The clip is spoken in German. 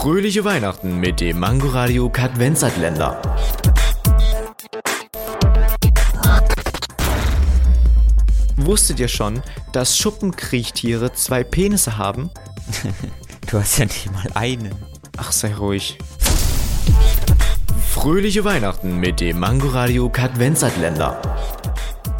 Fröhliche Weihnachten mit dem Mangoradio Kadvenzatländer. Wusstet ihr schon, dass Schuppenkriechtiere zwei Penisse haben? Du hast ja nicht mal einen. Ach, sei ruhig. Fröhliche Weihnachten mit dem Mangoradio Kadvenzatländer.